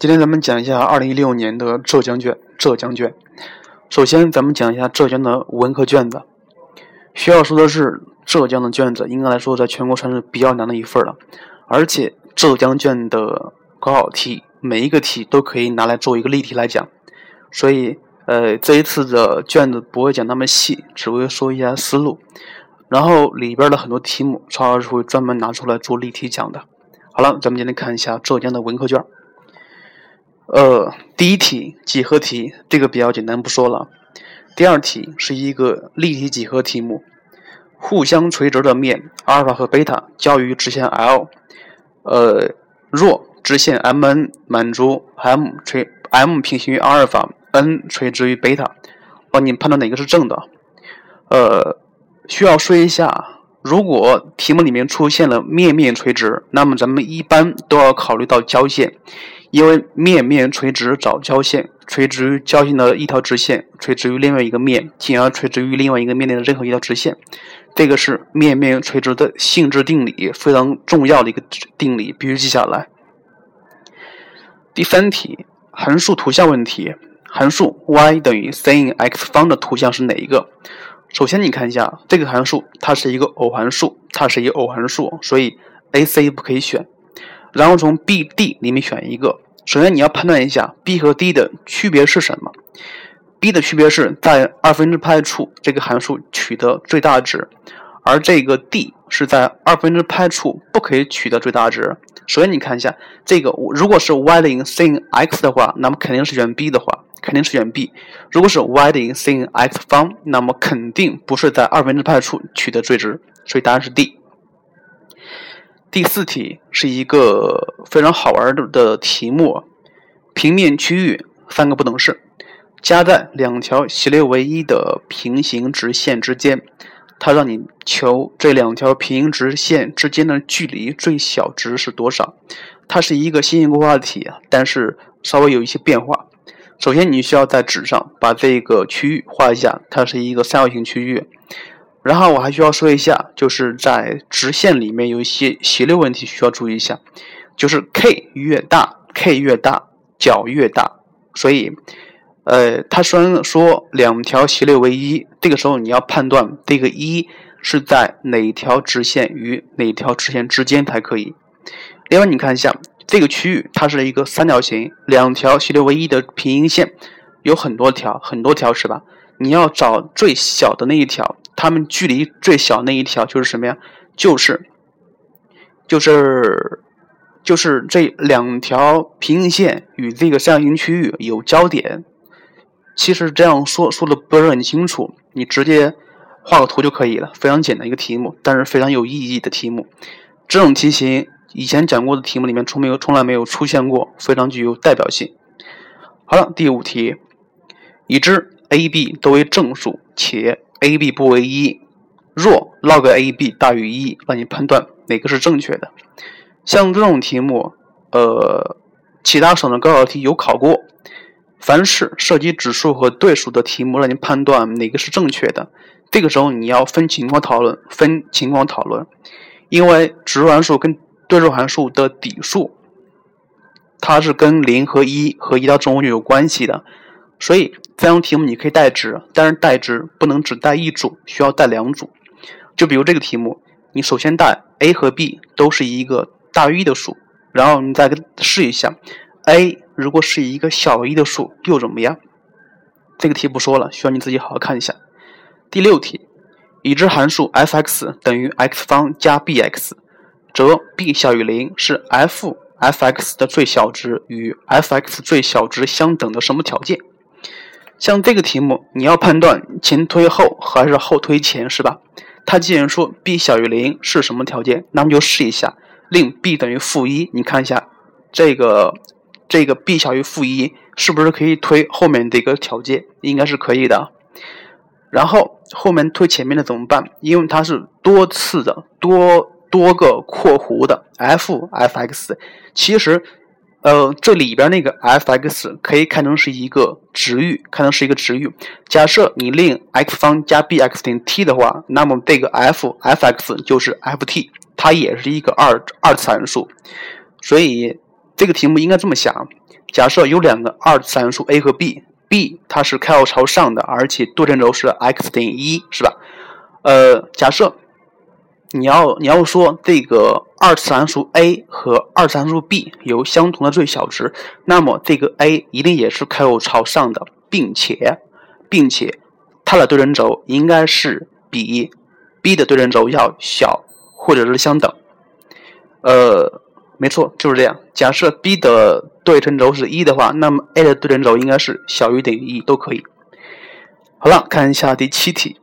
今天咱们讲一下二零一六年的浙江卷。浙江卷，首先咱们讲一下浙江的文科卷子。需要说的是，浙江的卷子应该来说在全国算是比较难的一份了。而且浙江卷的高考题，每一个题都可以拿来做一个例题来讲。所以，呃，这一次的卷子不会讲那么细，只会说一下思路。然后里边的很多题目，曹老师会专门拿出来做例题讲的。好了，咱们今天看一下浙江的文科卷。呃，第一题几何题，这个比较简单，不说了。第二题是一个立体几何题目，互相垂直的面阿尔法和贝塔交于直线 L，呃，若直线 MN 满足 M 垂 M 平行于阿尔法，N 垂直于贝塔，帮你判断哪个是正的。呃，需要说一下，如果题目里面出现了面面垂直，那么咱们一般都要考虑到交线。因为面面垂直找交线，垂直于交线的一条直线，垂直于另外一个面，进而垂直于另外一个面内的任何一条直线，这个是面面垂直的性质定理，非常重要的一个定理，必须记下来。第三题，函数图像问题，函数 y 等于 sin x 方的图像是哪一个？首先你看一下这个函数，它是一个偶函数，它是一个偶函数，所以 a、c 不可以选。然后从 B、D 里面选一个。首先你要判断一下 B 和 D 的区别是什么。B 的区别是在二分之派处这个函数取得最大值，而这个 D 是在二分之派处不可以取得最大值。首先你看一下这个，如果是 y 等于 sin x 的话，那么肯定是选 B 的话，肯定是选 B。如果是 y 等于 sin x 方，那么肯定不是在二分之派处取得最值，所以答案是 D。第四题是一个非常好玩的题目，平面区域三个不等式，夹在两条斜率为一的平行直线之间，它让你求这两条平行直线之间的距离最小值是多少？它是一个新型规划题，但是稍微有一些变化。首先，你需要在纸上把这个区域画一下，它是一个三角形区域。然后我还需要说一下，就是在直线里面有一些斜率问题需要注意一下，就是 k 越大，k 越大，角越大，所以，呃，它虽然说两条斜率为一，这个时候你要判断这个一是在哪条直线与哪条直线之间才可以。另外，你看一下这个区域，它是一个三角形，两条斜率为一的平行线有很多条，很多条是吧？你要找最小的那一条。它们距离最小那一条就是什么呀？就是，就是，就是这两条平行线与这个三角形区域有交点。其实这样说说的不是很清楚，你直接画个图就可以了，非常简单一个题目，但是非常有意义的题目。这种题型以前讲过的题目里面从没有从来没有出现过，非常具有代表性。好了，第五题，已知 a、b 都为正数，且。a、b 不为一，若 log a、b 大于一，让你判断哪个是正确的。像这种题目，呃，其他省的高考题有考过。凡是涉及指数和对数的题目，让你判断哪个是正确的。这个时候你要分情况讨论，分情况讨论，因为指数函数跟对数函数的底数，它是跟零和一和一到正无穷有关系的。所以这样题目你可以代值，但是代值不能只带一组，需要带两组。就比如这个题目，你首先带 a 和 b 都是一个大于一的数，然后你再试一下，a 如果是一个小于一的数又怎么样？这个题不说了，需要你自己好好看一下。第六题，已知函数 f(x) 等于 x 方加 b(x)，则 b 小于零是 f f(x) 的最小值与 f(x) 最小值相等的什么条件？像这个题目，你要判断前推后还是后推前，是吧？它既然说 b 小于零是什么条件，那么就试一下，令 b 等于负一。你看一下这个这个 b 小于负一，是不是可以推后面这个条件？应该是可以的。然后后面推前面的怎么办？因为它是多次的多多个括弧的 f f(x)，其实。呃，这里边那个 f(x) 可以看成是一个值域，看成是一个值域。假设你令 x 方加 b(x) 等于 t 的话，那么这个 f f(x) 就是 f(t)，它也是一个二二次函数。所以这个题目应该这么想：假设有两个二次函数 a 和 b，b 它是开口朝上的，而且对称轴是 x 等于一，是吧？呃，假设你要你要说这个二次函数 a 和二次函数 b 有相同的最小值，那么这个 a 一定也是开口朝上的，并且并且它的对称轴应该是比 b 的对称轴要小或者是相等。呃。没错，就是这样。假设 b 的对称轴是一的话，那么 a 的对称轴应该是小于等于一，都可以。好了，看一下第七题。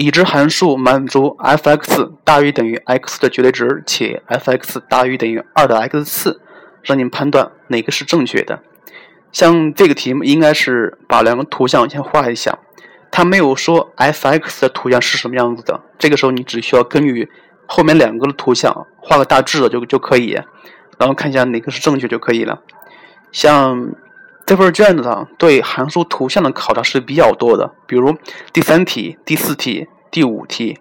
已知函数满足 f(x) 大于等于 x 的绝对值，且 f(x) 大于等于二的 x 次，让你判断哪个是正确的。像这个题目，应该是把两个图像先画一下，它没有说 f(x) 的图像是什么样子的。这个时候，你只需要根据后面两个的图像画个大致的就就可以，然后看一下哪个是正确就可以了。像这份卷子上对函数图像的考察是比较多的，比如第三题、第四题、第五题、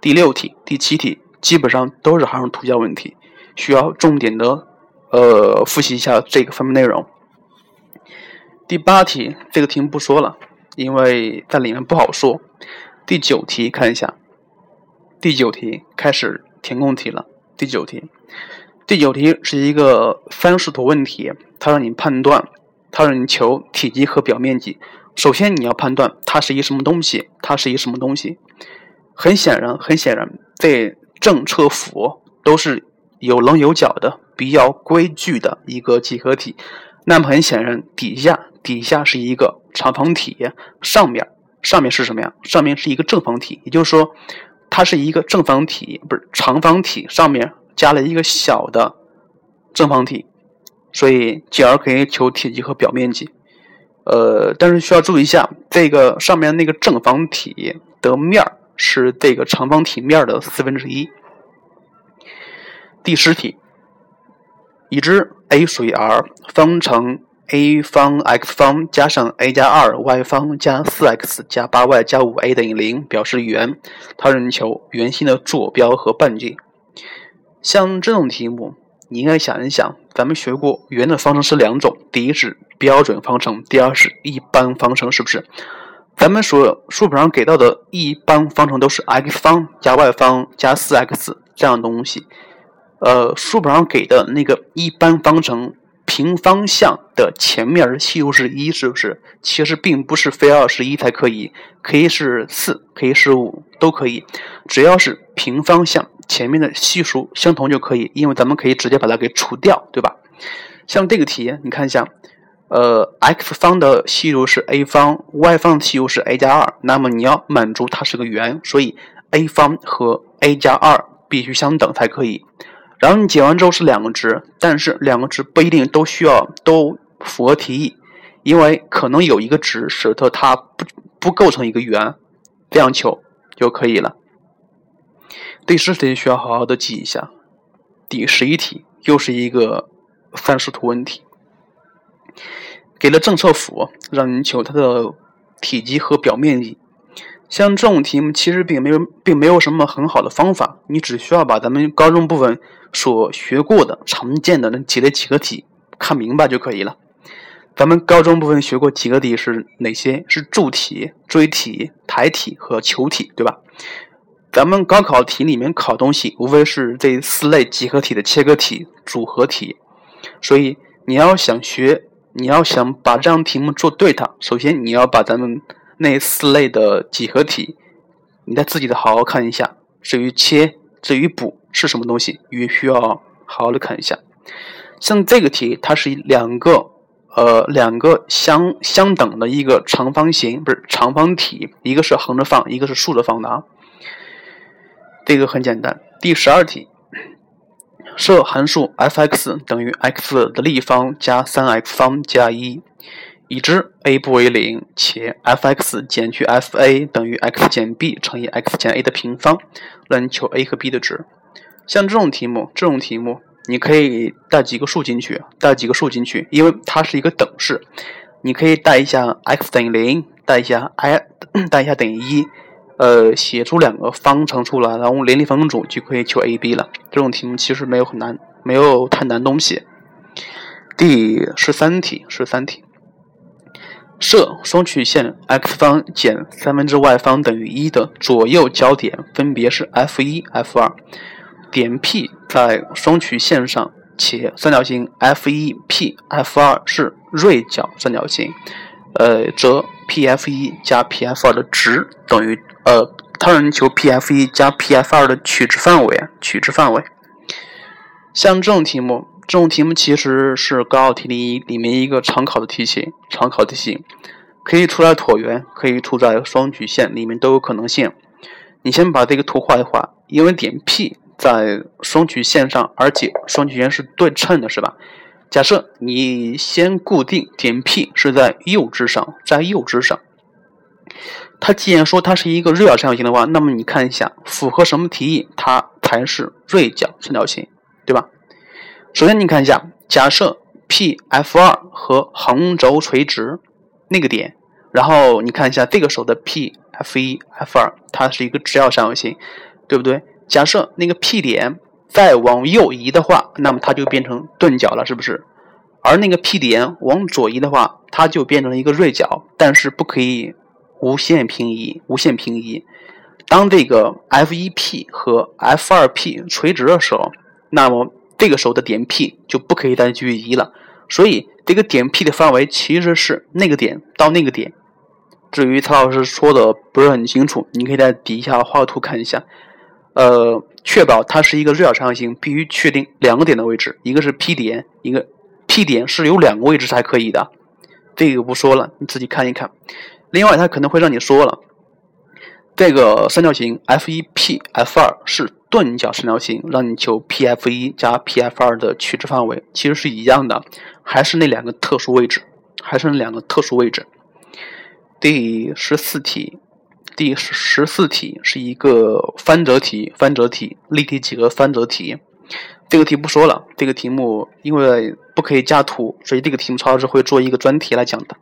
第六题、第七题，基本上都是函数图像问题，需要重点的呃复习一下这个方面内容。第八题这个题目不说了，因为在里面不好说。第九题看一下。第九题开始填空题了。第九题，第九题是一个方视图问题，它让你判断，它让你求体积和表面积。首先你要判断它是一什么东西，它是一什么东西。很显然，很显然，这正侧幅都是有棱有角的，比较规矩的一个几何体。那么很显然，底下底下是一个长方体，上面上面是什么呀？上面是一个正方体，也就是说。它是一个正方体，不是长方体，上面加了一个小的正方体，所以进而可以求体积和表面积。呃，但是需要注意一下，这个上面那个正方体的面是这个长方体面的四分之一。第十题，已知 a 属于 R 方程。a 方 x 方加上 a 加二 y 方加四 x 加八 y 加五 a 等于零，表示圆。它让你求圆心的坐标和半径。像这种题目，你应该想一想，咱们学过圆的方程是两种，第一是标准方程，第二是一般方程，是不是？咱们所书本上给到的一般方程都是 x 方加 y 方加 4x 这样东西。呃，书本上给的那个一般方程。平方向的前面系数是一，是不是？其实并不是非要是一才可以，可以是四，可以是五，都可以。只要是平方向前面的系数相同就可以，因为咱们可以直接把它给除掉，对吧？像这个题，你看一下，呃，x 方的系数是 a 方，y 方的系数是 a 加二，那么你要满足它是个圆，所以 a 方和 a 加二必须相等才可以。然后你解完之后是两个值，但是两个值不一定都需要都符合题意，因为可能有一个值使得它不不构成一个圆，这样求就可以了。第十题需要好好的记一下。第十一题又是一个范式图问题，给了正侧幅，让你求它的体积和表面积。像这种题目其实并没有，并没有什么很好的方法，你只需要把咱们高中部分所学过的常见的那几类几何体看明白就可以了。咱们高中部分学过几个体是哪些？是柱体、锥体、台体和球体，对吧？咱们高考题里面考东西无非是这四类几何体的切割体、组合体，所以你要想学，你要想把这样题目做对它，首先你要把咱们。那四类的几何体，你再自己的好好看一下。至于切，至于补是什么东西，也需要好好的看一下。像这个题，它是两个呃两个相相等的一个长方形，不是长方体，一个是横着放，一个是竖着放的啊。这个很简单。第十二题，设函数 f(x) 等于 x 的立方加三 x 方加一。已知 a 不为零，且 f(x) 减去 f(a) 等于 x 减 b 乘以 x 减 a 的平方，让你求 a 和 b 的值。像这种题目，这种题目你可以带几个数进去，带几个数进去，因为它是一个等式，你可以带一下 x 等于零，带一下 i，带一下等于一，呃，写出两个方程出来，然后联立方程组就可以求 a、b 了。这种题目其实没有很难，没有太难东西。第十三题，十三题，设双曲线 x 方减三分之 y 方等于一的左右交点分别是 f 一、f 二，点 P 在双曲线上，且三角形 f 一、P、f 二是锐角三角形，呃，则 P F 一加 P F 二的值等于呃，他让求 P F 一加 P F 二的取值范围啊，取值范围。像这种题目。这种题目其实是高考题里里面一个常考的题型，常考题型可以出在椭圆，可以出在双曲线里面都有可能性。你先把这个图画一画，因为点 P 在双曲线上，而且双曲线是对称的，是吧？假设你先固定点 P 是在右支上，在右支上，它既然说它是一个锐角三角形的话，那么你看一下符合什么题意，它才是锐角三角形，对吧？首先，你看一下，假设 P F 二和横轴垂直那个点，然后你看一下这个时候的 P F 一 F 二，它是一个直角三角形，对不对？假设那个 P 点再往右移的话，那么它就变成钝角了，是不是？而那个 P 点往左移的话，它就变成了一个锐角，但是不可以无限平移，无限平移。当这个 F 一 P 和 F 二 P 垂直的时候，那么这个时候的点 P 就不可以再继续移了，所以这个点 P 的范围其实是那个点到那个点。至于曹老师说的不是很清楚，你可以在底下画个图看一下。呃，确保它是一个锐角三角形，必须确定两个点的位置，一个是 P 点，一个 P 点是有两个位置才可以的。这个不说了，你自己看一看。另外，他可能会让你说了。这个三角形 F 一 P F 二是钝角三角形，让你求 P F 一加 P F 二的取值范围，其实是一样的，还是那两个特殊位置，还是那两个特殊位置。第十四题，第十四题是一个翻折题，翻折题，立体几何翻折题。这个题不说了，这个题目因为不可以加图，所以这个题目曹老师会做一个专题来讲的。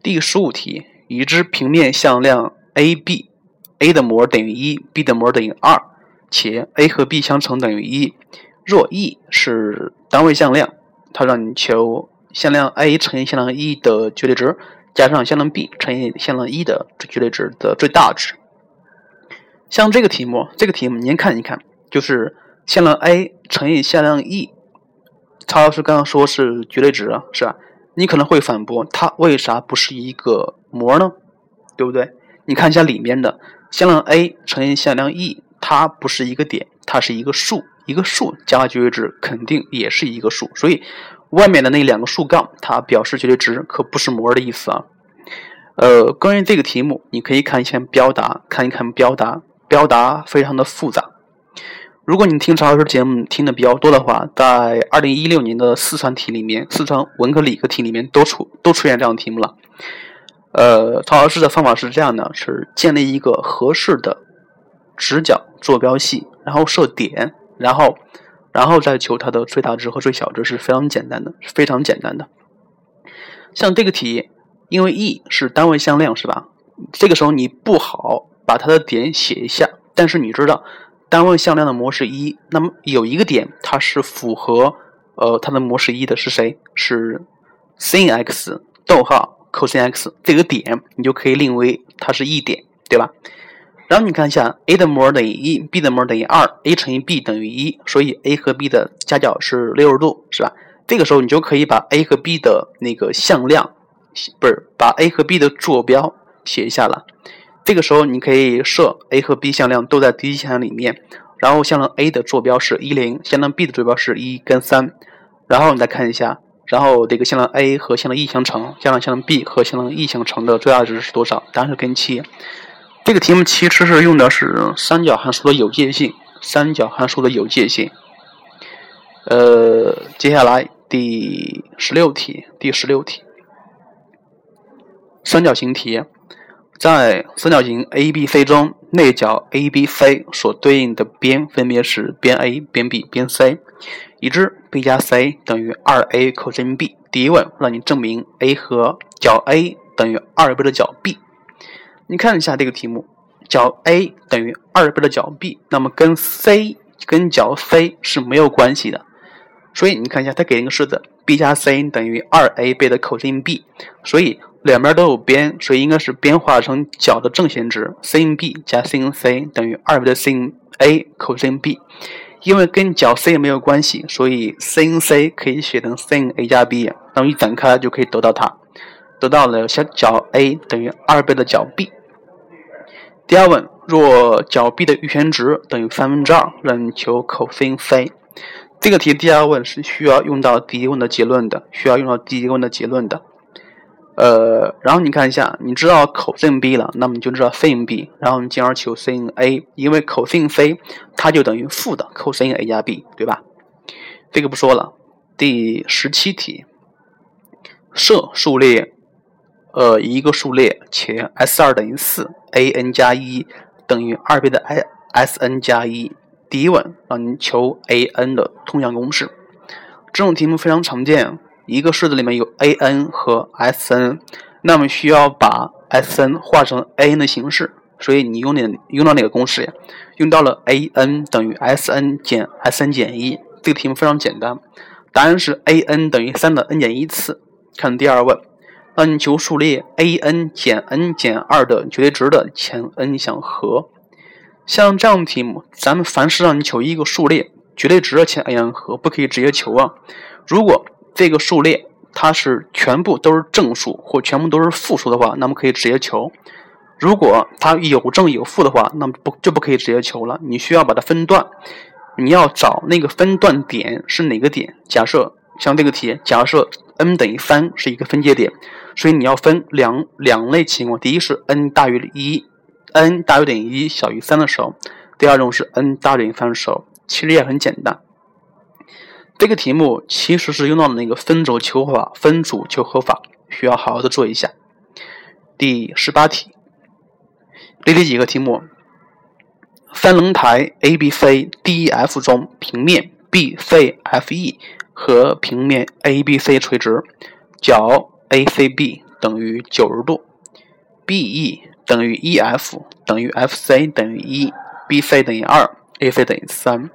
第十五题，已知平面向量。a b，a 的模等于一，b 的模等于二，且 a 和 b 相乘等于一。若 e 是单位向量，它让你求向量 a 乘以向量 e 的绝对值，加上向量 b 乘以向量 e 的绝对值的最大值。像这个题目，这个题目您看一看，就是向量 a 乘以向量 e，曹老师刚刚说是绝对值啊，是吧？你可能会反驳，它为啥不是一个模呢？对不对？你看一下里面的向量 a 乘以向量 e，它不是一个点，它是一个数，一个数加绝对值肯定也是一个数，所以外面的那两个竖杠它表示绝对值，可不是模的意思啊。呃，关于这个题目，你可以看一下标答，看一看标答，标答非常的复杂。如果你听曹老师节目听的比较多的话，在二零一六年的四川题里面，四川文科理科题里面都出都出现这样的题目了。呃，曹老师的方法是这样的：是建立一个合适的直角坐标系，然后设点，然后，然后再求它的最大值和最小值，是非常简单的，是非常简单的。像这个题，因为 e 是单位向量，是吧？这个时候你不好把它的点写一下，但是你知道单位向量的模式一，那么有一个点它是符合呃它的模式一的，是谁？是 sin x 逗号。cos x 这个点，你就可以令为它是 e 点，对吧？然后你看一下，a 的模等于一，b 的模等于二，a 乘以 b 等于一，所以 a 和 b 的夹角是六十度，是吧？这个时候你就可以把 a 和 b 的那个向量，不是把 a 和 b 的坐标写一下了。这个时候你可以设 a 和 b 向量都在第一向量里面，然后向量 a 的坐标是一零，向量 b 的坐标是一跟三，然后你再看一下。然后这个向量 a 和向量 e 相乘，向量向量 b 和向量 e 相乘的最大值是多少？答案是根七。这个题目其实是用的是三角函数的有界性，三角函数的有界性。呃，接下来第十六题，第十六题，三角形题，在三角形 ABC 中，内角 ABC 所对应的边分别是边 A、边 B、边 C。已知 b 加 c 等于二 a cos b。第一问让你证明 a 和角 A 等于二倍的角 B。你看一下这个题目，角 A 等于二倍的角 B，那么跟 C 跟角 C 是没有关系的。所以你看一下，它给一个式子，b 加 c 等于二 a 倍的 cos b，所以两边都有边，所以应该是边化成角的正弦值，sin b 加 sin c 等于二倍的 sin a cos b。因为跟角 c 也没有关系，所以 sin c 可以写成 sin a 加 b，那么一展开就可以得到它，得到了小角 a 等于二倍的角 b。第二问，若角 b 的余弦值等于三分之二，让你求 cos c。这个题第二问是需要用到第一问的结论的，需要用到第一问的结论的。呃，然后你看一下，你知道 cos b 了，那么你就知道 sin b，然后你进而求 sin a，因为 cos c 它就等于负的 cos a 加 b，对吧？这个不说了。第十七题，设数列，呃，一个数列且 s 二等于四，a n 加一等于二倍的 i s n 加一。第一问让你求 a n 的通项公式，这种题目非常常见。一个式子里面有 a n 和 s n，那么需要把 s n 化成 a n 的形式，所以你用哪用到哪个公式呀？用到了 a n 等于 s n 减 s n 减一。这个题目非常简单，答案是 a n 等于三的 n 减一次。看第二问，让你求数列 a n 减 n 减二的绝对值的前 n 项和。像这样的题目，咱们凡是让你求一个数列绝对值的前 n 项和，不可以直接求啊。如果这个数列它是全部都是正数或全部都是负数的话，那么可以直接求；如果它有正有负的话，那么不就不可以直接求了。你需要把它分段，你要找那个分段点是哪个点。假设像这个题，假设 n 等于三是一个分界点，所以你要分两两类情况：第一是 n 大于一。n 大于等于一小于三的时候，第二种是 n 大于等于三的时候，其实也很简单。这个题目其实是用到了那个分轴求和法、分组求和法，需要好好的做一下。第十八题，例题几个题目：三棱台 A、B、C、D、E、F 中，平面 B、C、F、E 和平面 A、B、C 垂直，角 A、C、B 等于九十度，B、E。等于 EF 等于 FC 等于一，BC 等于二，AC 等于三。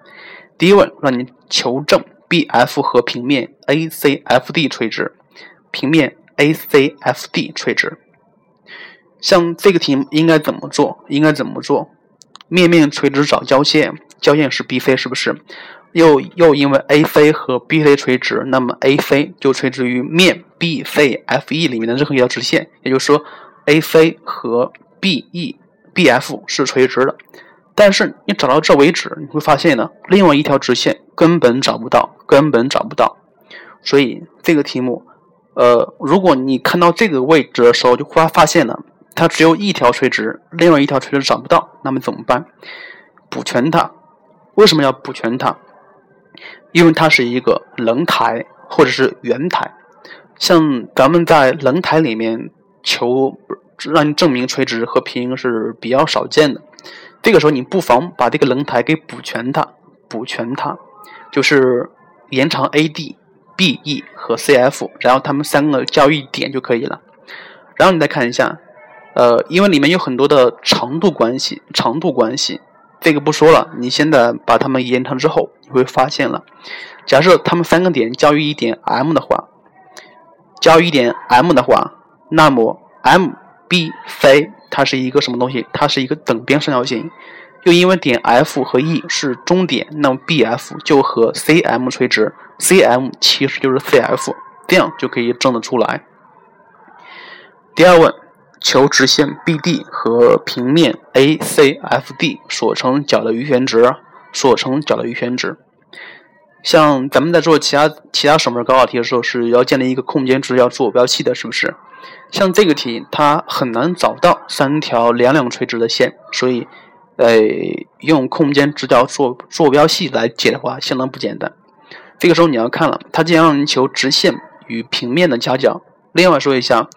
第一问让你求证 BF 和平面 ACFD 垂直，平面 ACFD 垂直。像这个题应该怎么做？应该怎么做？面面垂直找交线，交线是 BC 是不是？又又因为 AC 和 BC 垂直，那么 AC 就垂直于面 BCFE 里面的任何一条直线，也就是说。AC 和 BE、BF 是垂直的，但是你找到这为止，你会发现呢，另外一条直线根本找不到，根本找不到。所以这个题目，呃，如果你看到这个位置的时候，就会发现呢，它只有一条垂直，另外一条垂直找不到，那么怎么办？补全它。为什么要补全它？因为它是一个棱台或者是圆台，像咱们在棱台里面。求让你证明垂直和平是比较少见的，这个时候你不妨把这个棱台给补全它，补全它，就是延长 AD、BE 和 CF，然后它们三个交一点就可以了。然后你再看一下，呃，因为里面有很多的长度关系，长度关系这个不说了，你现在把它们延长之后，你会发现了，假设它们三个点交于一点 M 的话，交于一点 M 的话。那么 M、B、C 它是一个什么东西？它是一个等边三角形。又因为点 F 和 E 是中点，那么 BF 就和 CM 垂直，CM 其实就是 CF，这样就可以证得出来。第二问，求直线 BD 和平面 ACFD 所成角的余弦值，所成角的余弦值。像咱们在做其他其他省份高考题的时候，是要建立一个空间值要坐标系的，是不是？像这个题，它很难找到三条两两垂直的线，所以，呃，用空间直角坐坐标系来解的话，相当不简单。这个时候你要看了，它既然让你求直线与平面的夹角，另外说一下，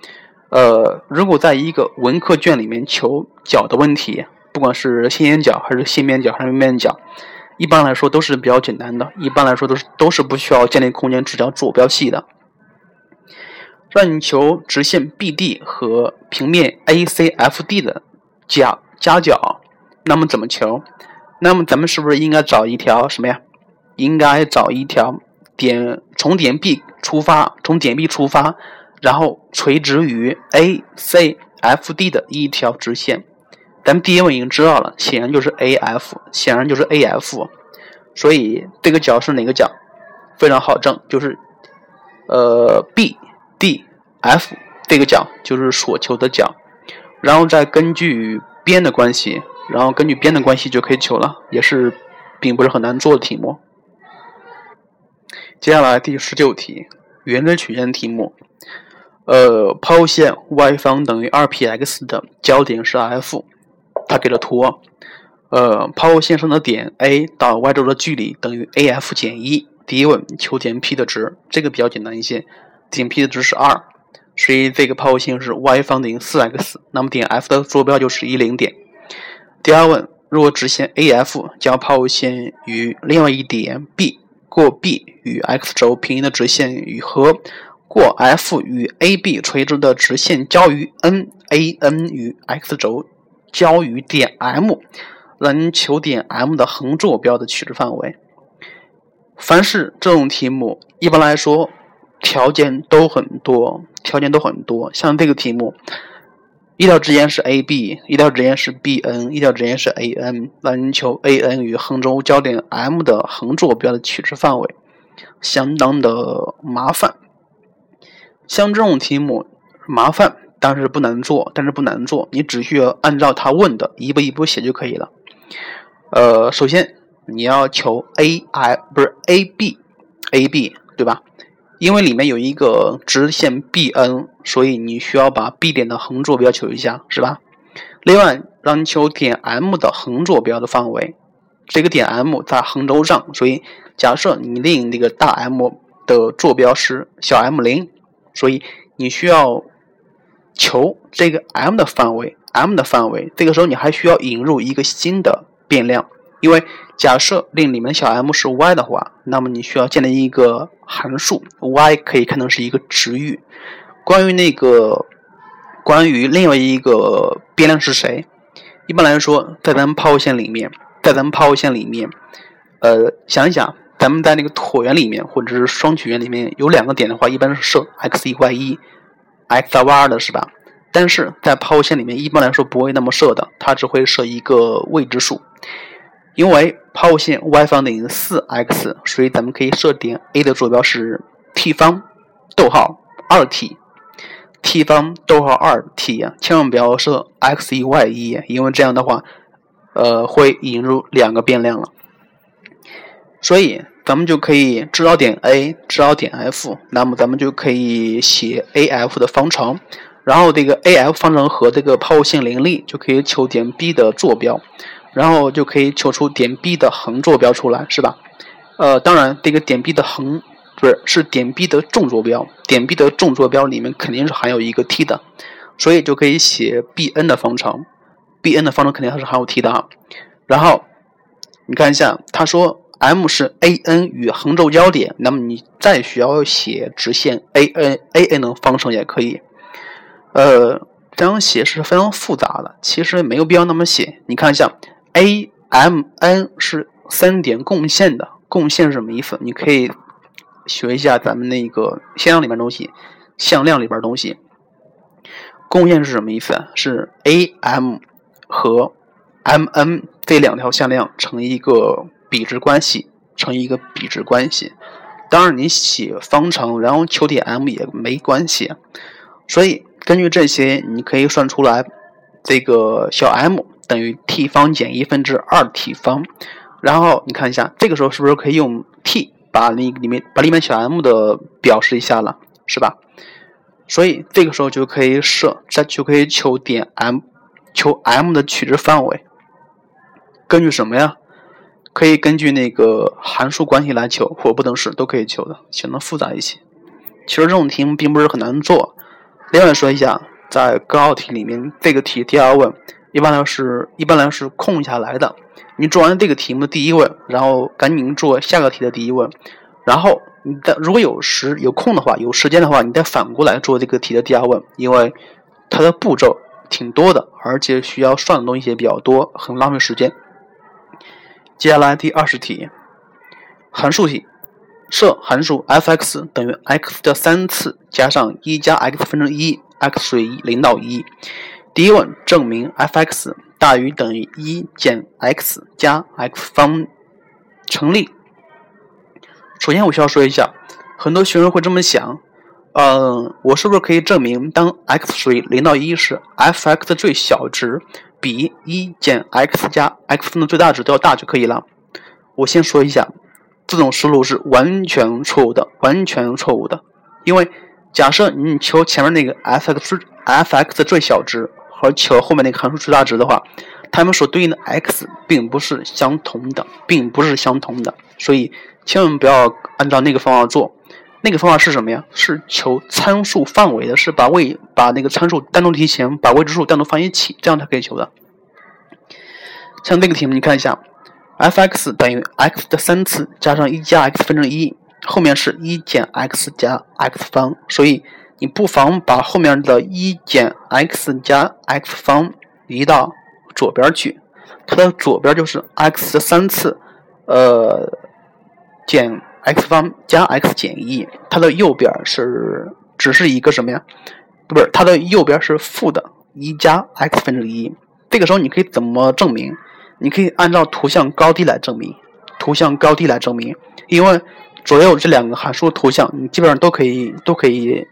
呃，如果在一个文科卷里面求角的问题，不管是线眼角还是线面角还是面角，一般来说都是比较简单的，一般来说都是都是不需要建立空间直角坐标系的。让你求直线 BD 和平面 ACFD 的夹夹角，那么怎么求？那么咱们是不是应该找一条什么呀？应该找一条点从点 B 出发，从点 B 出发，然后垂直于 A C F D 的一条直线。咱们第一问已经知道了，显然就是 A F，显然就是 A F。所以这个角是哪个角？非常好证，就是呃 B D F 这个角就是所求的角，然后再根据边的关系，然后根据边的关系就可以求了，也是并不是很难做的题目。接下来第十九题，圆锥曲线题目。呃，抛物线 y 方等于 2px 的交点是 F，它给了图。呃，抛物线上的点 A 到 y 轴的距离等于 AF 减一。第一问求点 P 的值，这个比较简单一些，点 P 的值是二，所以这个抛物线是 y 方等于 4x，那么点 F 的坐标就是一零点。第二问，若直线 AF 将抛物线与另外一点 B。过 B 与 x 轴平行的直线与和过 F 与 AB 垂直的直线交于 N，AN 与 x 轴交于点 M，能求点 M 的横坐标的取值范围。凡是这种题目，一般来说条件都很多，条件都很多。像这个题目。一条直线是 AB，一条直线是 BN，一条直线是 AN。能求 AN 与横轴交点 M 的横坐标的取值范围，相当的麻烦。像这种题目麻烦，但是不难做，但是不难做，你只需要按照他问的一步一步写就可以了。呃，首先你要求 AI 不是 AB，AB 对吧？因为里面有一个直线 BN，所以你需要把 B 点的横坐标求一下，是吧？另外，让你求点 M 的横坐标的范围，这个点 M 在横轴上，所以假设你令那个大 M 的坐标是小 m 零，所以你需要求这个 M 的范围，M 的范围。这个时候你还需要引入一个新的变量。因为假设令里面的小 m 是 y 的话，那么你需要建立一个函数 y 可以看成是一个值域。关于那个，关于另外一个变量是谁？一般来说，在咱们抛物线里面，在咱们抛物线里面，呃，想一想，咱们在那个椭圆里面或者是双曲线里面有两个点的话，一般是设 x 一 y 一，x 二 y 二的是吧？但是在抛物线里面，一般来说不会那么设的，它只会设一个未知数。因为抛物线 y 方等于 4x，所以咱们可以设点 A 的坐标是 t 方，逗号 2t，t 方逗号 2t 啊，千万不要设 x 一 y 一，因为这样的话，呃，会引入两个变量了。所以咱们就可以知道点 A，知道点 F，那么咱们就可以写 AF 的方程，然后这个 AF 方程和这个抛物线联立，就可以求点 B 的坐标。然后就可以求出点 B 的横坐标出来，是吧？呃，当然，这个点 B 的横不是是点 B 的纵坐标，点 B 的纵坐标里面肯定是含有一个 t 的，所以就可以写 Bn 的方程，Bn 的方程肯定还是含有 t 的啊。然后你看一下，他说 M 是 AN 与横轴交点，那么你再需要写直线 AN，AN 的方程也可以。呃，这样写是非常复杂的，其实没有必要那么写。你看一下。A M N 是三点共线的，共线是什么意思？你可以学一下咱们那个向量里面东西，向量里边东西。共线是什么意思？是 A M 和 M N 这两条向量成一个比值关系，成一个比值关系。当然，你写方程然后求点 M 也没关系。所以根据这些，你可以算出来这个小 m。等于 t 方减一分之二 t 方，然后你看一下，这个时候是不是可以用 t 把那里面把里面小 m 的表示一下了，是吧？所以这个时候就可以设，这就可以求点 m，求 m 的取值范围。根据什么呀？可以根据那个函数关系来求，或不等式都可以求的，显得复杂一些。其实这种题目并不是很难做。另外说一下，在高考题里面，这个题第二问。一般来是，一般来是空下来的。你做完这个题目的第一问，然后赶紧做下个题的第一问，然后你再如果有时有空的话，有时间的话，你再反过来做这个题的第二问，因为它的步骤挺多的，而且需要算的东西也比较多，很浪费时间。接下来第二十题，函数题，设函数 f(x) 等于 x 的三次加上一加 x 分之一，x 属于零到一。第一问，证明 f(x) 大于等于一减 x 加 x 方成立。首先，我需要说一下，很多学生会这么想。嗯，我是不是可以证明，当 x 属于零到一时，f(x) 的最小值比一减 x 加 x 分的最大值都要大就可以了？我先说一下，这种思路是完全错误的，完全错误的。因为假设你求前面那个 f(x) f(x) 最小值和求后面那个函数最大值的话，它们所对应的 x 并不是相同的，并不是相同的，所以千万不要按照那个方法做。那个方法是什么呀？是求参数范围的，是把位把那个参数单独提前，把未知数单独放一起，这样才可以求的。像这个题目，你看一下，f(x) 等于 x 的三次加上一加 x 分之一，后面是一减 x 加 x 方，所以你不妨把后面的一减 x 加 x 方移到左边去，它的左边就是 x 的三次，呃，减。X 方加 x 减一，它的右边是只是一个什么呀？不是，它的右边是负的一加 x 分之一。这个时候你可以怎么证明？你可以按照图像高低来证明，图像高低来证明。因为左右这两个函数图像，你基本上都可以都可以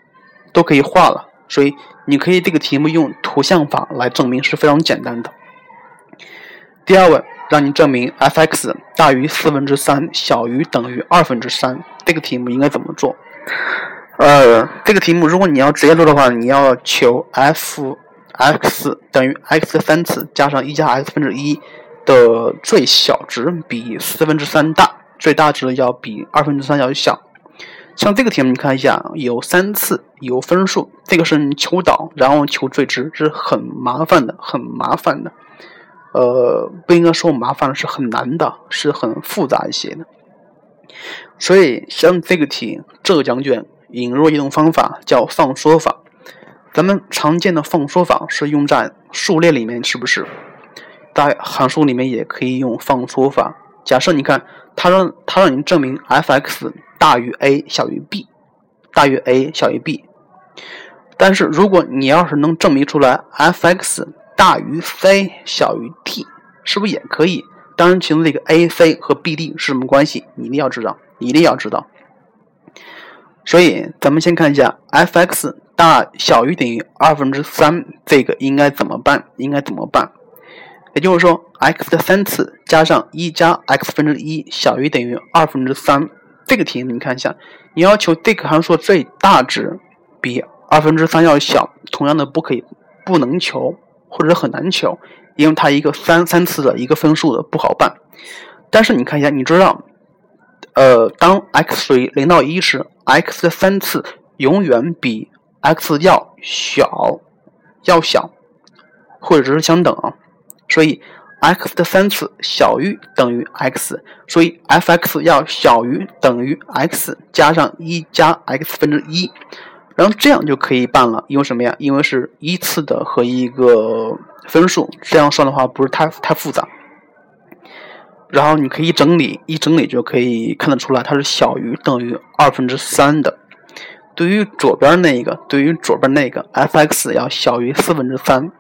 都可以画了，所以你可以这个题目用图像法来证明是非常简单的。第二问。让你证明 f(x) 大于四分之三，小于等于二分之三。这个题目应该怎么做？呃，这个题目如果你要直接做的话，你要求 f(x) 等于 x 的三次加上一加 x 分之一的最小值比四分之三大，最大值要比二分之三要小。像这个题目，你看一下，有三次，有分数，这个是你求导，然后求最值，是很麻烦的，很麻烦的。呃，不应该说麻烦是很难的，是很复杂一些的。所以像这个题，浙江卷引入一种方法叫放缩法。咱们常见的放缩法是用在数列里面，是不是？在函数里面也可以用放缩法。假设你看，他让他让你证明 f(x) 大于 a 小于 b，大于 a 小于 b。但是如果你要是能证明出来 f(x) 大于 c 小于 t 是不是也可以？当然，其中这个 a c 和 b d 是什么关系？你一定要知道，一定要知道。所以，咱们先看一下 f(x) 大小于等于二分之三，这个应该怎么办？应该怎么办？也就是说，x 的三次加上一加 x 分之一小于等于二分之三。这个题你看一下，你要求这个函数最大值比二分之三要小，同样的不可以，不能求。或者很难求，因为它一个三三次的一个分数的不好办。但是你看一下，你知道，呃，当 x 属于零到一时，x 的三次永远比 x 要小，要小，或者是相等。所以 x 的三次小于等于 x，所以 f(x) 要小于等于 x 加上一加 x 分之一。然后这样就可以办了，因为什么呀？因为是一次的和一个分数，这样算的话不是太太复杂。然后你可以整理，一整理就可以看得出来，它是小于等于二分之三的。对于左边那一个，对于左边那个 f(x) 要小于四分之三。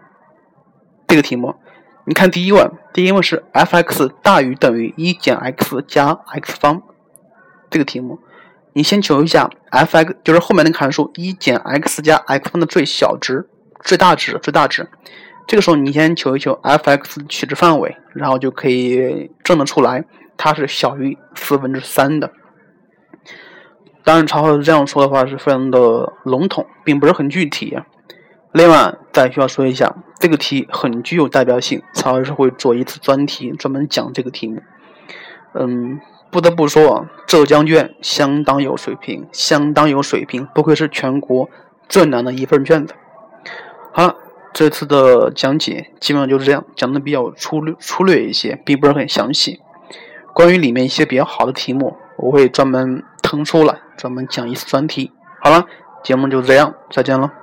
这个题目，你看第一问，第一问是 f(x) 大于等于一减 x 加 x 方。这个题目。你先求一下 f(x) 就是后面那个函数一减 x 加 x 方的最小值、最大值、最大值。这个时候你先求一求 f(x) 取值范围，然后就可以证得出来它是小于四分之三的。当然，超子这样说的话是非常的笼统，并不是很具体。另外，再需要说一下，这个题很具有代表性，曹老师会做一次专题专门讲这个题目。嗯。不得不说，浙江卷相当有水平，相当有水平，不愧是全国最难的一份卷子。好了，这次的讲解基本上就是这样，讲的比较粗略粗略一些，并不是很详细。关于里面一些比较好的题目，我会专门腾出来专门讲一次专题。好了，节目就这样，再见了。